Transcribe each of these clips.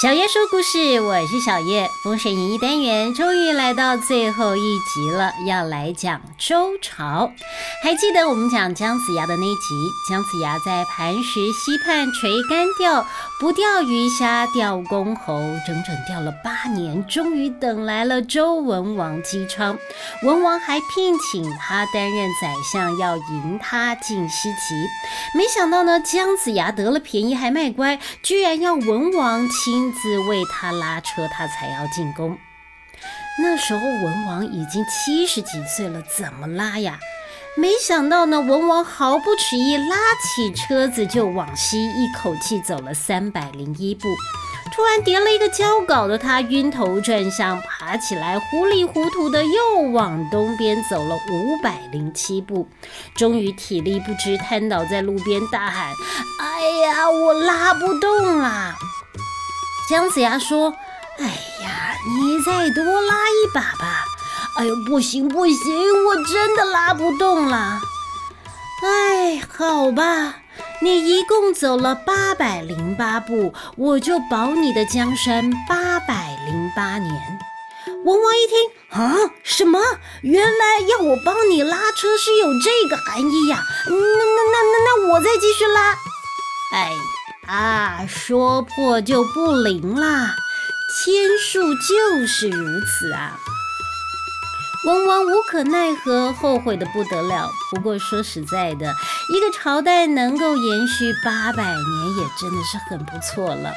小叶说故事，我是小叶。封神演义单元终于来到最后一集了，要来讲周朝。还记得我们讲姜子牙的那集？姜子牙在磐石溪畔垂竿钓，不钓鱼虾，钓公侯，整整钓了八年，终于等来了周文王姬昌。文王还聘请他担任宰相，要迎他进西岐。没想到呢，姜子牙得了便宜还卖乖，居然要文王亲。自为他拉车，他才要进宫。那时候文王已经七十几岁了，怎么拉呀？没想到呢，文王毫不迟疑，拉起车子就往西，一口气走了三百零一步。突然跌了一个跤，搞得他晕头转向，爬起来糊里糊涂的又往东边走了五百零七步，终于体力不支，瘫倒在路边，大喊：“哎呀，我拉不动啦！”姜子牙说：“哎呀，你再多拉一把吧。”“哎呦，不行不行，我真的拉不动了。”“哎，好吧，你一共走了八百零八步，我就保你的江山八百零八年。”文王一听，啊，什么？原来要我帮你拉车是有这个含义呀？那那那那那，我再继续拉。哎。啊，说破就不灵啦，天数就是如此啊。文王无可奈何，后悔的不得了。不过说实在的，一个朝代能够延续八百年，也真的是很不错了。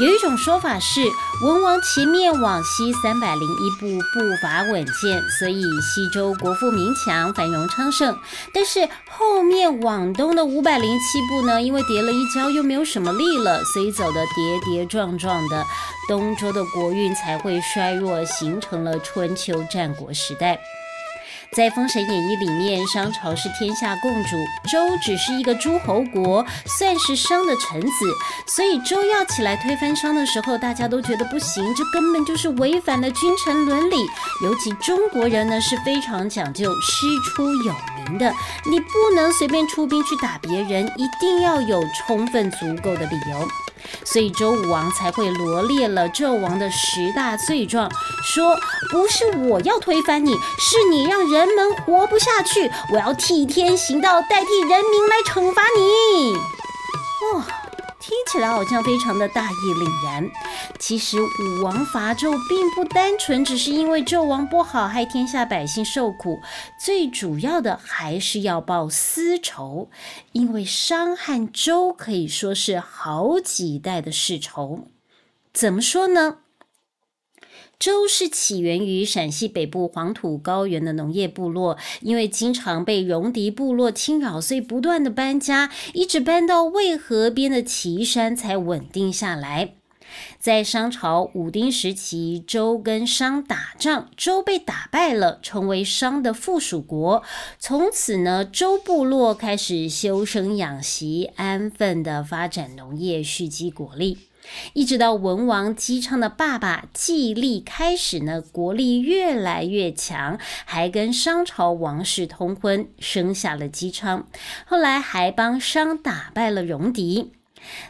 有一种说法是，文王前面往西三百零一步，步伐稳健，所以西周国富民强，繁荣昌盛。但是后面往东的五百零七步呢，因为跌了一跤，又没有什么力了，所以走的跌跌撞撞的，东周的国运才会衰弱，形成了春秋战国时代。在《封神演义》里面，商朝是天下共主，周只是一个诸侯国，算是商的臣子，所以周要起来推翻商的时候，大家都觉得不行，这根本就是违反了君臣伦理。尤其中国人呢是非常讲究师出有名的，你不能随便出兵去打别人，一定要有充分足够的理由。所以周武王才会罗列了纣王的十大罪状，说不是我要推翻你，是你让人们活不下去，我要替天行道，代替人民来惩罚你。哇！听起来好像非常的大义凛然，其实武王伐纣并不单纯，只是因为纣王不好，害天下百姓受苦。最主要的还是要报私仇，因为商和周可以说是好几代的世仇。怎么说呢？周是起源于陕西北部黄土高原的农业部落，因为经常被戎狄部落侵扰，所以不断的搬家，一直搬到渭河边的岐山才稳定下来。在商朝武丁时期，周跟商打仗，周被打败了，成为商的附属国。从此呢，周部落开始修身养息，安分的发展农业，蓄积国力。一直到文王姬昌的爸爸季历开始呢，国力越来越强，还跟商朝王室通婚，生下了姬昌。后来还帮商打败了戎狄。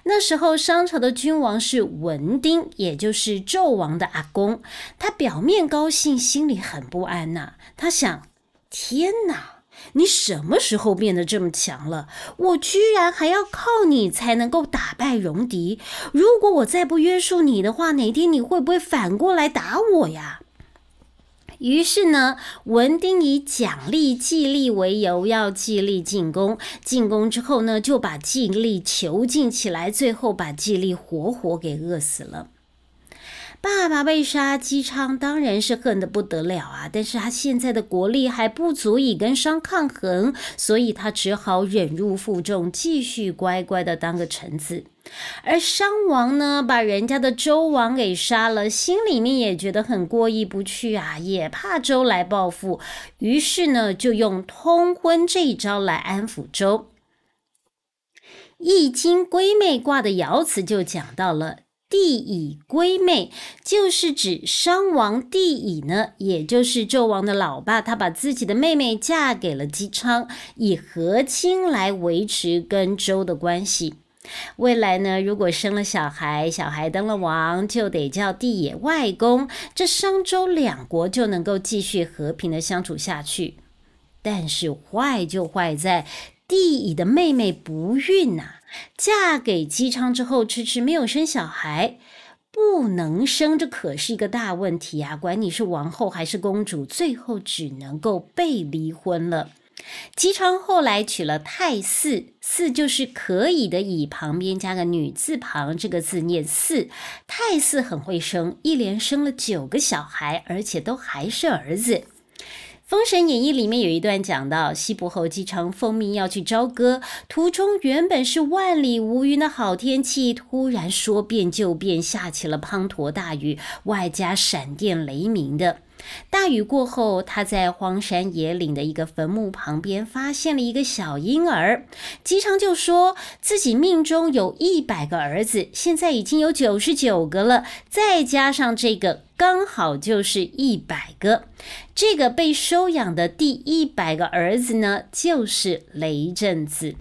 那时候商朝的君王是文丁，也就是纣王的阿公。他表面高兴，心里很不安呐。他想：天哪！你什么时候变得这么强了？我居然还要靠你才能够打败戎狄！如果我再不约束你的话，哪天你会不会反过来打我呀？于是呢，文丁以奖励季历为由，要季历进宫。进宫之后呢，就把季历囚禁起来，最后把季历活活给饿死了。爸爸被杀，姬昌当然是恨得不得了啊！但是他现在的国力还不足以跟商抗衡，所以他只好忍辱负重，继续乖乖的当个臣子。而商王呢，把人家的周王给杀了，心里面也觉得很过意不去啊，也怕周来报复，于是呢，就用通婚这一招来安抚周。《易经》归妹卦的爻辞就讲到了。帝乙归妹，就是指商王帝乙呢，也就是纣王的老爸，他把自己的妹妹嫁给了姬昌，以和亲来维持跟周的关系。未来呢，如果生了小孩，小孩当了王，就得叫帝野外公，这商周两国就能够继续和平的相处下去。但是坏就坏在帝乙的妹妹不孕呐，嫁给姬昌之后，迟迟没有生小孩。不能生，这可是一个大问题啊！管你是王后还是公主，最后只能够被离婚了。姬昌后来娶了太姒，姒就是可以的，以旁边加个女字旁，这个字念姒。太姒很会生，一连生了九个小孩，而且都还是儿子。《封神演义》里面有一段讲到，西伯侯姬昌奉命要去朝歌，途中原本是万里无云的好天气，突然说变就变，下起了滂沱大雨，外加闪电雷鸣的。大雨过后，他在荒山野岭的一个坟墓旁边发现了一个小婴儿。姬昌就说自己命中有一百个儿子，现在已经有九十九个了，再加上这个，刚好就是一百个。这个被收养的第一百个儿子呢，就是雷震子。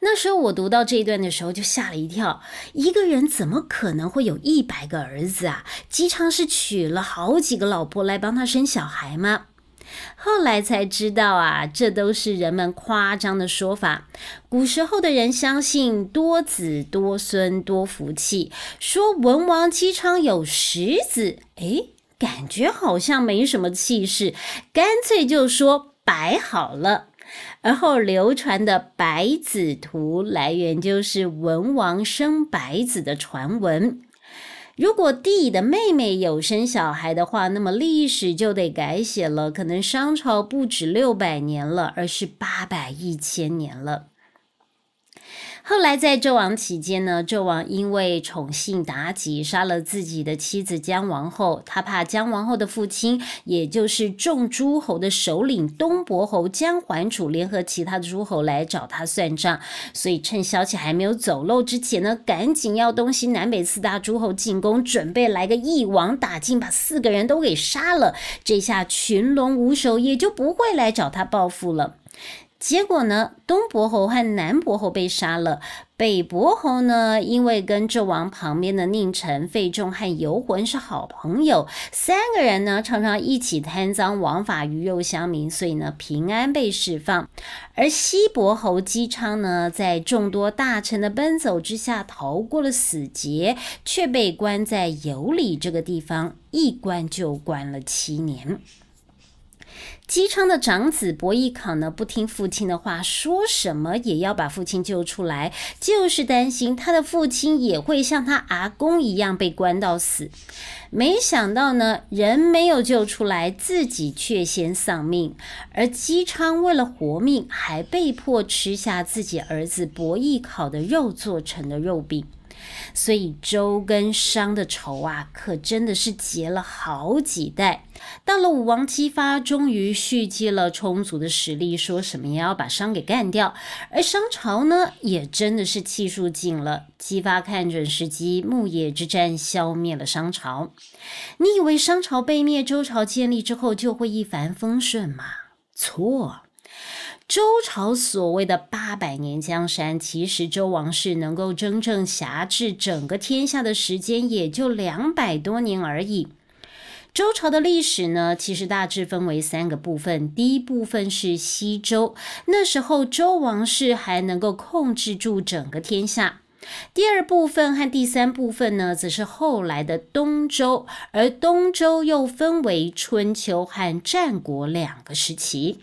那时候我读到这一段的时候就吓了一跳，一个人怎么可能会有一百个儿子啊？姬昌是娶了好几个老婆来帮他生小孩吗？后来才知道啊，这都是人们夸张的说法。古时候的人相信多子多孙多福气，说文王姬昌有十子，诶，感觉好像没什么气势，干脆就说百好了。而后流传的百子图来源就是文王生百子的传闻。如果帝的妹妹有生小孩的话，那么历史就得改写了，可能商朝不止六百年了，而是八百一千年了。后来在纣王期间呢，纣王因为宠幸妲己，杀了自己的妻子姜王后。他怕姜王后的父亲，也就是众诸侯的首领东伯侯姜桓楚联合其他的诸侯来找他算账，所以趁消息还没有走漏之前呢，赶紧要东西南北四大诸侯进攻，准备来个一网打尽，把四个人都给杀了。这下群龙无首，也就不会来找他报复了。结果呢，东伯侯和南伯侯被杀了。北伯侯呢，因为跟纣王旁边的佞臣费仲和游魂是好朋友，三个人呢常常一起贪赃枉法、鱼肉乡民，所以呢平安被释放。而西伯侯姬昌呢，在众多大臣的奔走之下，逃过了死劫，却被关在有里这个地方，一关就关了七年。姬昌的长子伯邑考呢，不听父亲的话，说什么也要把父亲救出来，就是担心他的父亲也会像他阿公一样被关到死。没想到呢，人没有救出来，自己却先丧命。而姬昌为了活命，还被迫吃下自己儿子伯邑考的肉做成的肉饼。所以周跟商的仇啊，可真的是结了好几代。到了武王姬发，终于蓄积了充足的实力，说什么也要把商给干掉。而商朝呢，也真的是气数尽了。姬发看准时机，牧野之战消灭了商朝。你以为商朝被灭，周朝建立之后就会一帆风顺吗？错。周朝所谓的八百年江山，其实周王室能够真正辖制整个天下的时间也就两百多年而已。周朝的历史呢，其实大致分为三个部分。第一部分是西周，那时候周王室还能够控制住整个天下。第二部分和第三部分呢，则是后来的东周，而东周又分为春秋和战国两个时期。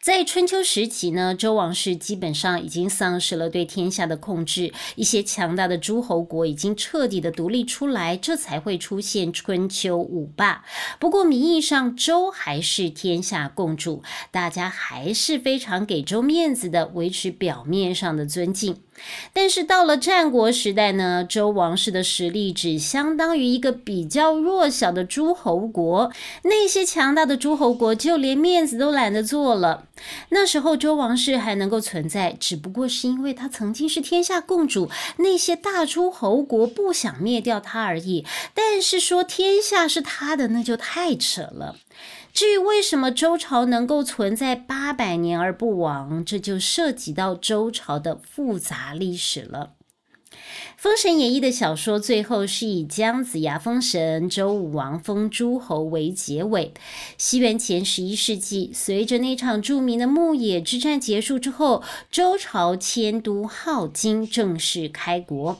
在春秋时期呢，周王室基本上已经丧失了对天下的控制，一些强大的诸侯国已经彻底的独立出来，这才会出现春秋五霸。不过名义上周还是天下共主，大家还是非常给周面子的，维持表面上的尊敬。但是到了战国时代呢，周王室的实力只相当于一个比较弱小的诸侯国，那些强大的诸侯国就连面子都懒得做了。那时候周王室还能够存在，只不过是因为他曾经是天下共主，那些大诸侯国不想灭掉他而已。但是说天下是他的，那就太扯了。至于为什么周朝能够存在八百年而不亡，这就涉及到周朝的复杂历史了。《封神演义》的小说最后是以姜子牙封神、周武王封诸侯为结尾。西元前十一世纪，随着那场著名的牧野之战结束之后，周朝迁都镐京，正式开国。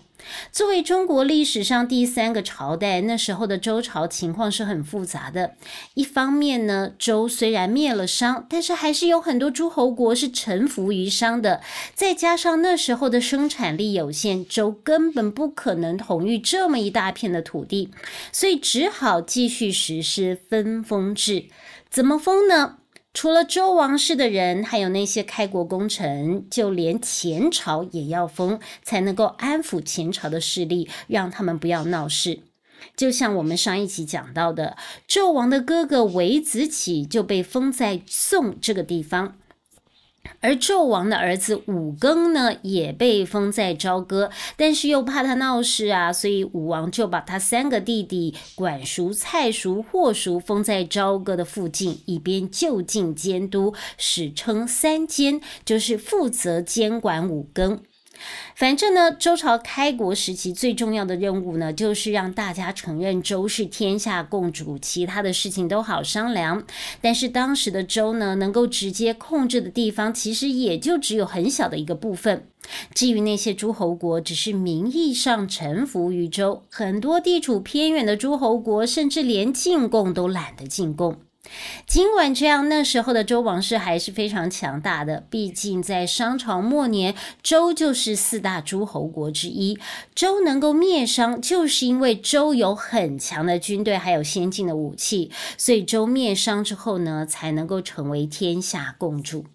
作为中国历史上第三个朝代，那时候的周朝情况是很复杂的。一方面呢，周虽然灭了商，但是还是有很多诸侯国是臣服于商的。再加上那时候的生产力有限，周根本不可能统御这么一大片的土地，所以只好继续实施分封制。怎么封呢？除了周王室的人，还有那些开国功臣，就连前朝也要封，才能够安抚前朝的势力，让他们不要闹事。就像我们上一集讲到的，纣王的哥哥韦子启就被封在宋这个地方。而纣王的儿子武庚呢，也被封在朝歌，但是又怕他闹事啊，所以武王就把他三个弟弟管叔、蔡叔、霍叔封在朝歌的附近，以便就近监督，史称三监，就是负责监管武庚。反正呢，周朝开国时期最重要的任务呢，就是让大家承认周是天下共主，其他的事情都好商量。但是当时的周呢，能够直接控制的地方，其实也就只有很小的一个部分。至于那些诸侯国，只是名义上臣服于周，很多地处偏远的诸侯国，甚至连进贡都懒得进贡。尽管这样，那时候的周王室还是非常强大的。毕竟在商朝末年，周就是四大诸侯国之一。周能够灭商，就是因为周有很强的军队，还有先进的武器。所以周灭商之后呢，才能够成为天下共主。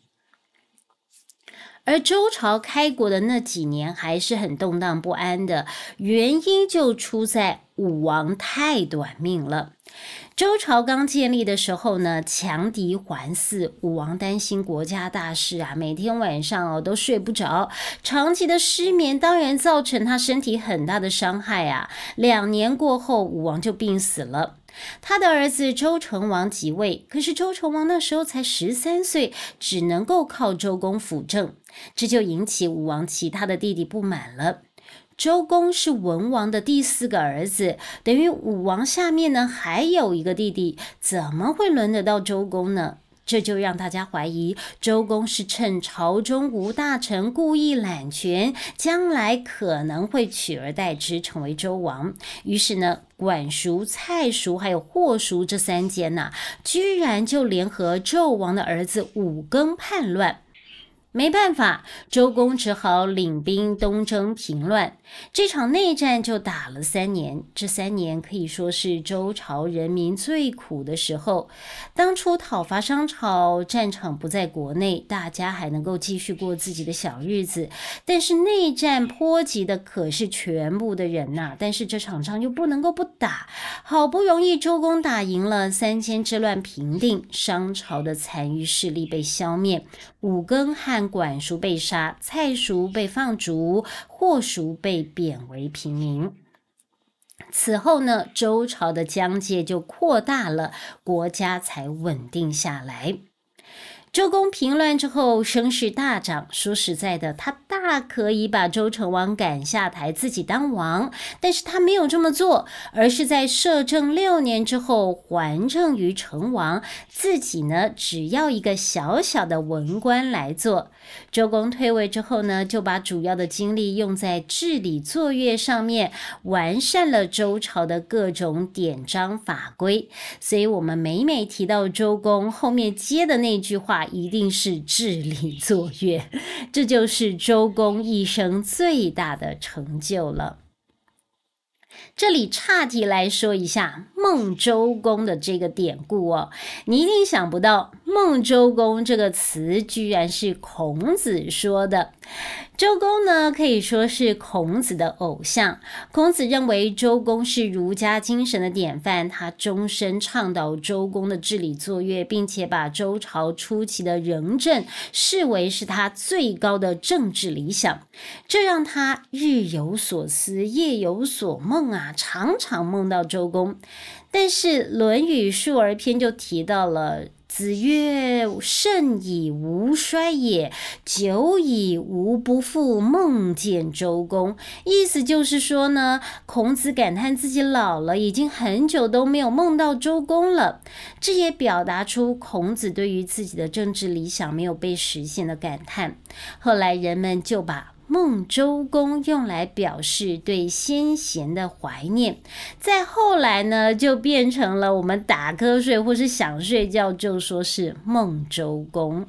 而周朝开国的那几年还是很动荡不安的，原因就出在武王太短命了。周朝刚建立的时候呢，强敌环伺，武王担心国家大事啊，每天晚上哦都睡不着，长期的失眠当然造成他身体很大的伤害啊。两年过后，武王就病死了，他的儿子周成王即位，可是周成王那时候才十三岁，只能够靠周公辅政，这就引起武王其他的弟弟不满了。周公是文王的第四个儿子，等于武王下面呢还有一个弟弟，怎么会轮得到周公呢？这就让大家怀疑周公是趁朝中无大臣，故意揽权，将来可能会取而代之，成为周王。于是呢，管叔、蔡叔还有霍叔这三监呐，居然就联合纣王的儿子武庚叛乱。没办法，周公只好领兵东征平乱。这场内战就打了三年，这三年可以说是周朝人民最苦的时候。当初讨伐商朝，战场不在国内，大家还能够继续过自己的小日子。但是内战波及的可是全部的人呐！但是这场仗又不能够不打。好不容易周公打赢了，三监之乱平定，商朝的残余势力被消灭，五更汉管叔被杀，蔡叔被放逐，霍叔被贬为平民。此后呢，周朝的疆界就扩大了，国家才稳定下来。周公平乱之后，声势大涨。说实在的，他大可以把周成王赶下台，自己当王，但是他没有这么做，而是在摄政六年之后还政于成王，自己呢，只要一个小小的文官来做。周公退位之后呢，就把主要的精力用在治理作乐上面，完善了周朝的各种典章法规。所以，我们每每提到周公，后面接的那句话一定是治理作乐，这就是周公一生最大的成就了。这里岔题来说一下孟周公的这个典故哦，你一定想不到“孟周公”这个词居然是孔子说的。周公呢，可以说是孔子的偶像。孔子认为周公是儒家精神的典范，他终身倡导周公的治理作乐，并且把周朝初期的仁政视为是他最高的政治理想。这让他日有所思，夜有所梦。啊，常常梦到周公。但是《论语·述而篇》就提到了。子曰：“甚矣，吾衰也！久矣，吾不复梦见周公。”意思就是说呢，孔子感叹自己老了，已经很久都没有梦到周公了。这也表达出孔子对于自己的政治理想没有被实现的感叹。后来人们就把。孟周公用来表示对先贤的怀念，再后来呢，就变成了我们打瞌睡或是想睡觉就说是孟周公。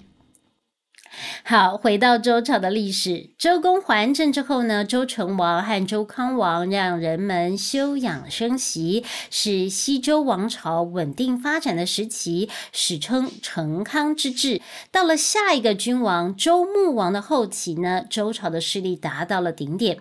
好，回到周朝的历史，周公还政之后呢，周成王和周康王让人们休养生息，是西周王朝稳定发展的时期，史称成康之治。到了下一个君王周穆王的后期呢，周朝的势力达到了顶点。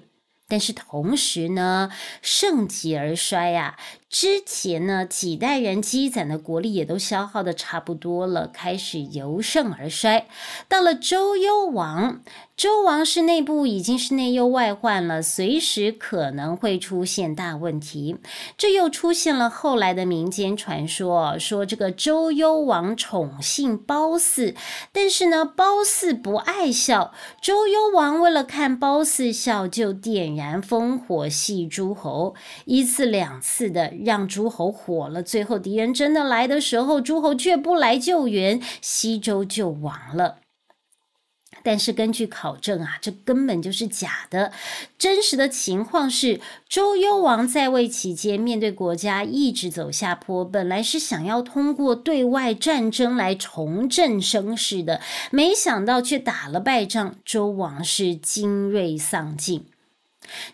但是同时呢，盛极而衰呀。之前呢，几代人积攒的国力也都消耗的差不多了，开始由盛而衰。到了周幽王。周王室内部已经是内忧外患了，随时可能会出现大问题。这又出现了后来的民间传说，说这个周幽王宠幸褒姒，但是呢，褒姒不爱笑。周幽王为了看褒姒笑，就点燃烽火戏诸侯，一次两次的让诸侯火了。最后敌人真的来的时候，诸侯却不来救援，西周就亡了。但是根据考证啊，这根本就是假的。真实的情况是，周幽王在位期间，面对国家一直走下坡，本来是想要通过对外战争来重振声势的，没想到却打了败仗，周王室精锐丧尽。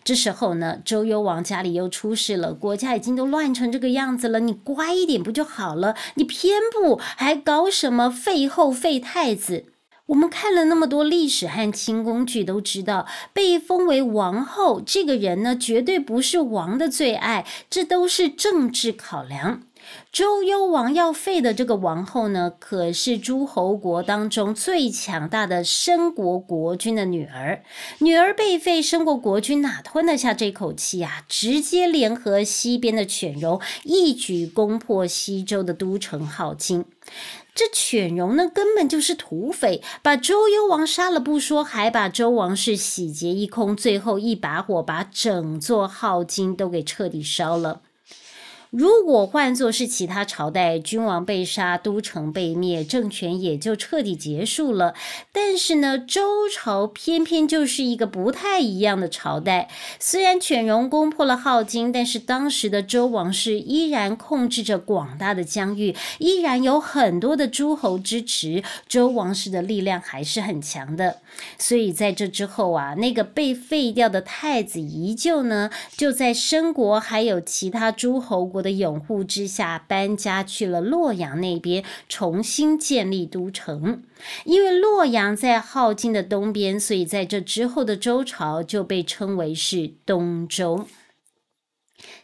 这时候呢，周幽王家里又出事了，国家已经都乱成这个样子了，你乖一点不就好了？你偏不，还搞什么废后、废太子？我们看了那么多历史和清宫剧，都知道被封为王后这个人呢，绝对不是王的最爱，这都是政治考量。周幽王要废的这个王后呢，可是诸侯国当中最强大的申国国君的女儿。女儿被废，申国国君哪吞得下这口气啊？直接联合西边的犬戎，一举攻破西周的都城镐京。这犬戎呢，根本就是土匪，把周幽王杀了不说，还把周王室洗劫一空，最后一把火把整座镐京都给彻底烧了。如果换作是其他朝代，君王被杀，都城被灭，政权也就彻底结束了。但是呢，周朝偏偏就是一个不太一样的朝代。虽然犬戎攻破了镐京，但是当时的周王室依然控制着广大的疆域，依然有很多的诸侯支持，周王室的力量还是很强的。所以在这之后啊，那个被废掉的太子依旧呢，就在申国还有其他诸侯国。的拥护之下，搬家去了洛阳那边，重新建立都城。因为洛阳在镐京的东边，所以在这之后的周朝就被称为是东周。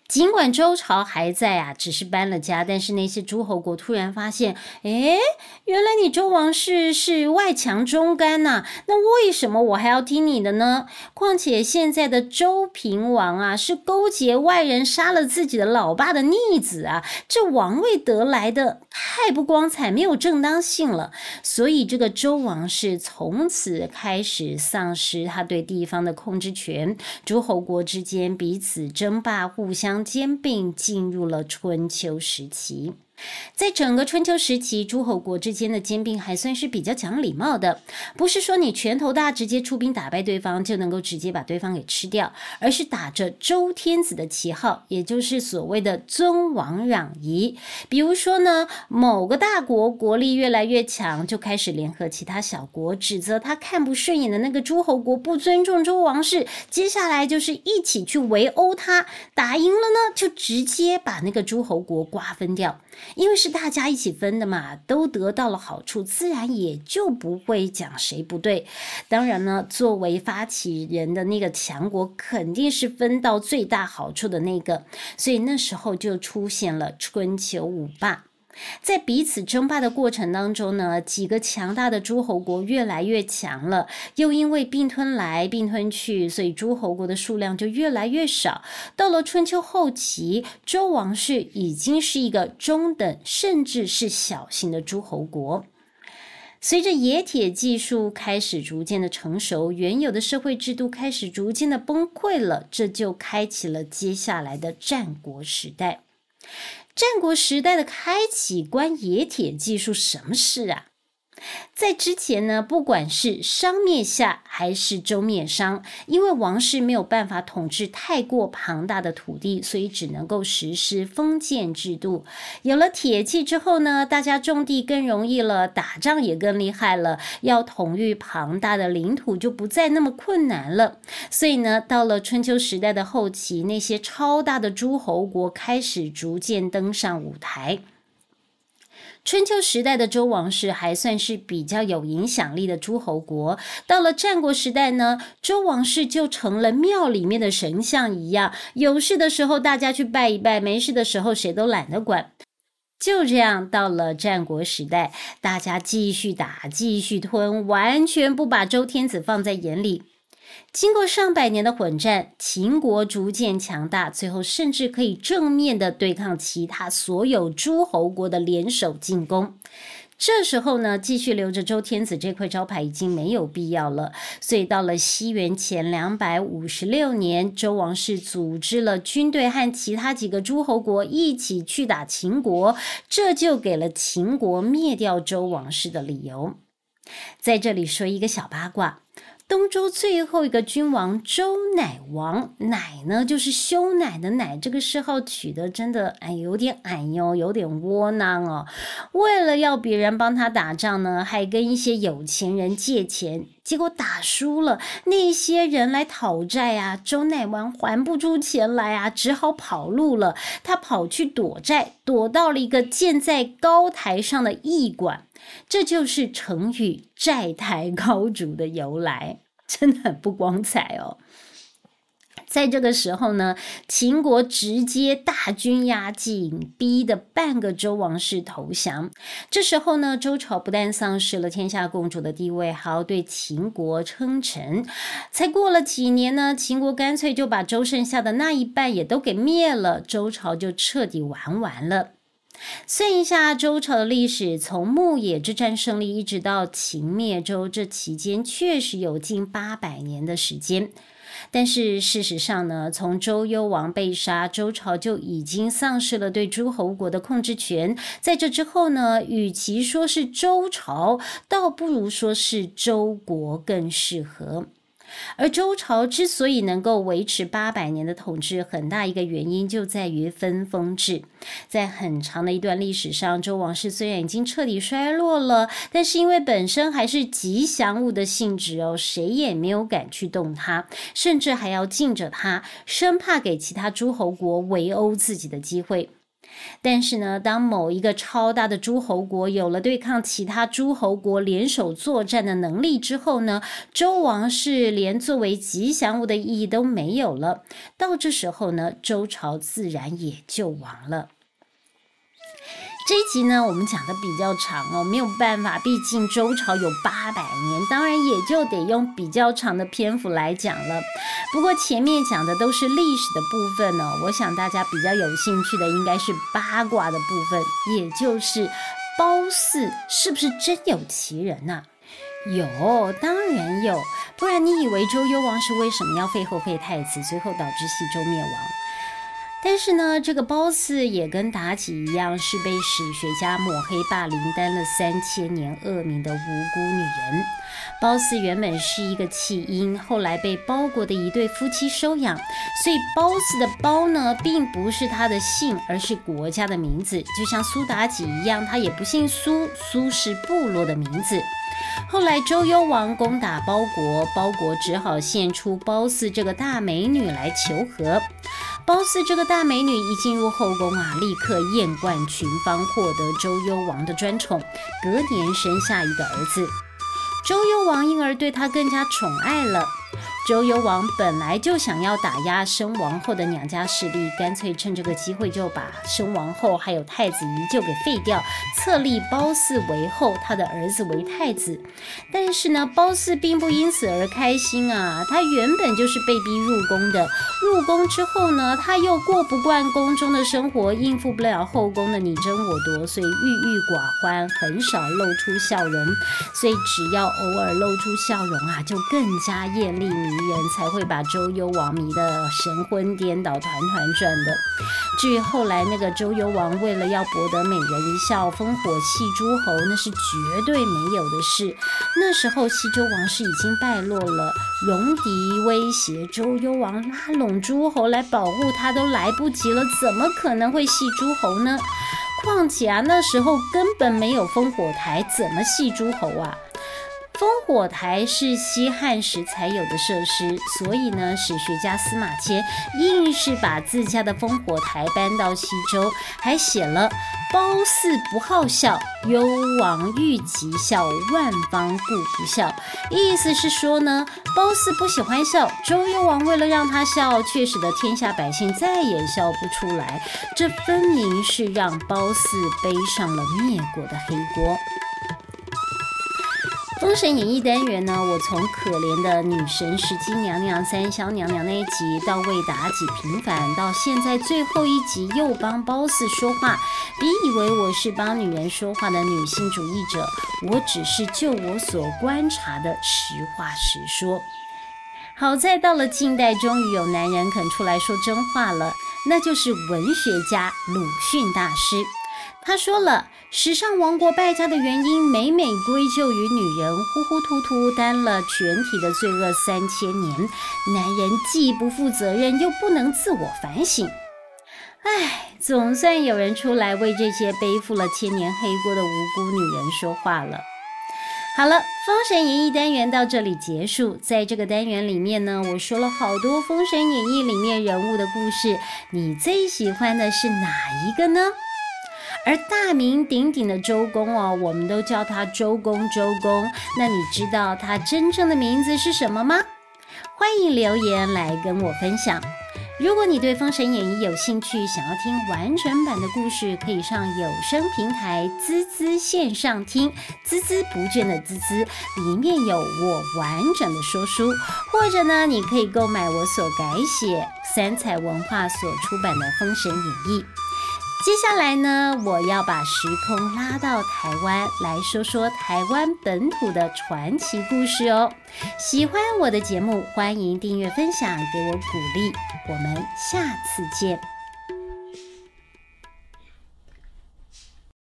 尽管周朝还在啊，只是搬了家，但是那些诸侯国突然发现，哎，原来你周王室是外强中干呐，那为什么我还要听你的呢？况且现在的周平王啊，是勾结外人杀了自己的老爸的逆子啊，这王位得来的太不光彩，没有正当性了。所以这个周王室从此开始丧失他对地方的控制权，诸侯国之间彼此争霸，互相。兼并进入了春秋时期。在整个春秋时期，诸侯国之间的兼并还算是比较讲礼貌的，不是说你拳头大直接出兵打败对方就能够直接把对方给吃掉，而是打着周天子的旗号，也就是所谓的尊王攘夷。比如说呢，某个大国国力越来越强，就开始联合其他小国，指责他看不顺眼的那个诸侯国不尊重周王室，接下来就是一起去围殴他，打赢了呢，就直接把那个诸侯国瓜分掉。因为是大家一起分的嘛，都得到了好处，自然也就不会讲谁不对。当然呢，作为发起人的那个强国，肯定是分到最大好处的那个，所以那时候就出现了春秋五霸。在彼此争霸的过程当中呢，几个强大的诸侯国越来越强了，又因为并吞来并吞去，所以诸侯国的数量就越来越少。到了春秋后期，周王室已经是一个中等甚至是小型的诸侯国。随着冶铁技术开始逐渐的成熟，原有的社会制度开始逐渐的崩溃了，这就开启了接下来的战国时代。战国时代的开启关冶铁技术什么事啊？在之前呢，不管是商灭夏还是周灭商，因为王室没有办法统治太过庞大的土地，所以只能够实施封建制度。有了铁器之后呢，大家种地更容易了，打仗也更厉害了，要统御庞大的领土就不再那么困难了。所以呢，到了春秋时代的后期，那些超大的诸侯国开始逐渐登上舞台。春秋时代的周王室还算是比较有影响力的诸侯国，到了战国时代呢，周王室就成了庙里面的神像一样，有事的时候大家去拜一拜，没事的时候谁都懒得管。就这样，到了战国时代，大家继续打，继续吞，完全不把周天子放在眼里。经过上百年的混战，秦国逐渐强大，最后甚至可以正面的对抗其他所有诸侯国的联手进攻。这时候呢，继续留着周天子这块招牌已经没有必要了。所以到了西元前两百五十六年，周王室组织了军队和其他几个诸侯国一起去打秦国，这就给了秦国灭掉周王室的理由。在这里说一个小八卦。东周最后一个君王周乃王，乃呢就是修乃的乃，这个谥号取得真的哎有点矮哟，有点窝囊哦。为了要别人帮他打仗呢，还跟一些有钱人借钱，结果打输了，那些人来讨债啊，周乃王还不出钱来啊，只好跑路了。他跑去躲债，躲到了一个建在高台上的驿馆。这就是成语“债台高筑”的由来，真的很不光彩哦。在这个时候呢，秦国直接大军压境，逼得半个周王室投降。这时候呢，周朝不但丧失了天下共主的地位，还要对秦国称臣。才过了几年呢，秦国干脆就把周剩下的那一半也都给灭了，周朝就彻底玩完了。算一下周朝的历史，从牧野之战胜利一直到秦灭周，这期间确实有近八百年的时间。但是事实上呢，从周幽王被杀，周朝就已经丧失了对诸侯国的控制权。在这之后呢，与其说是周朝，倒不如说是周国更适合。而周朝之所以能够维持八百年的统治，很大一个原因就在于分封制。在很长的一段历史上，周王室虽然已经彻底衰落了，但是因为本身还是吉祥物的性质哦，谁也没有敢去动它，甚至还要敬着它，生怕给其他诸侯国围殴自己的机会。但是呢，当某一个超大的诸侯国有了对抗其他诸侯国联手作战的能力之后呢，周王室连作为吉祥物的意义都没有了。到这时候呢，周朝自然也就亡了。这一集呢，我们讲的比较长哦，没有办法，毕竟周朝有八百年，当然也就得用比较长的篇幅来讲了。不过前面讲的都是历史的部分呢，我想大家比较有兴趣的应该是八卦的部分，也就是褒姒是不是真有其人呐？有，当然有，不然你以为周幽王是为什么要废后废太子，最后导致西周灭亡？但是呢，这个褒姒也跟妲己一样，是被史学家抹黑霸凌、担了三千年恶名的无辜女人。褒姒原本是一个弃婴，后来被褒国的一对夫妻收养，所以褒姒的褒呢，并不是她的姓，而是国家的名字。就像苏妲己一样，她也不姓苏，苏是部落的名字。后来周幽王攻打褒国，褒国只好献出褒姒这个大美女来求和。褒姒这个大美女一进入后宫啊，立刻艳冠群芳，获得周幽王的专宠。隔年生下一个儿子，周幽王因而对她更加宠爱了。周幽王本来就想要打压申王后的娘家势力，干脆趁这个机会就把申王后还有太子仪就给废掉，册立褒姒为后，他的儿子为太子。但是呢，褒姒并不因此而开心啊，他原本就是被逼入宫的，入宫之后呢，他又过不惯宫中的生活，应付不了后宫的你争我夺，所以郁郁寡欢，很少露出笑容。所以只要偶尔露出笑容啊，就更加艳丽迷。人才会把周幽王迷得神魂颠倒、团团转的。至于后来那个周幽王为了要博得美人一笑，烽火戏诸侯，那是绝对没有的事。那时候西周王室已经败落了，戎狄威胁周幽王拉拢诸侯来保护他都来不及了，怎么可能会戏诸侯呢？况且啊，那时候根本没有烽火台，怎么戏诸侯啊？烽火台是西汉时才有的设施，所以呢，史学家司马迁硬是把自家的烽火台搬到西周，还写了“褒姒不好笑，幽王欲极笑，万方顾不笑”。意思是说呢，褒姒不喜欢笑，周幽王为了让他笑，却使得天下百姓再也笑不出来。这分明是让褒姒背上了灭国的黑锅。《封神演义》单元呢，我从可怜的女神石矶娘娘、三霄娘娘那一集，到为妲己平反，到现在最后一集又帮褒姒说话，别以为我是帮女人说话的女性主义者，我只是就我所观察的实话实说。好在到了近代，终于有男人肯出来说真话了，那就是文学家鲁迅大师。他说了，时尚王国败家的原因，每每归咎于女人，糊糊涂涂担了全体的罪恶三千年。男人既不负责任，又不能自我反省。唉，总算有人出来为这些背负了千年黑锅的无辜女人说话了。好了，《封神演义》单元到这里结束。在这个单元里面呢，我说了好多《封神演义》里面人物的故事，你最喜欢的是哪一个呢？而大名鼎鼎的周公哦，我们都叫他周公。周公，那你知道他真正的名字是什么吗？欢迎留言来跟我分享。如果你对《封神演义》有兴趣，想要听完整版的故事，可以上有声平台滋滋线上听，孜孜不倦的滋滋，里面有我完整的说书，或者呢，你可以购买我所改写三彩文化所出版的《封神演义》。接下来呢，我要把时空拉到台湾来说说台湾本土的传奇故事哦。喜欢我的节目，欢迎订阅分享，给我鼓励。我们下次见。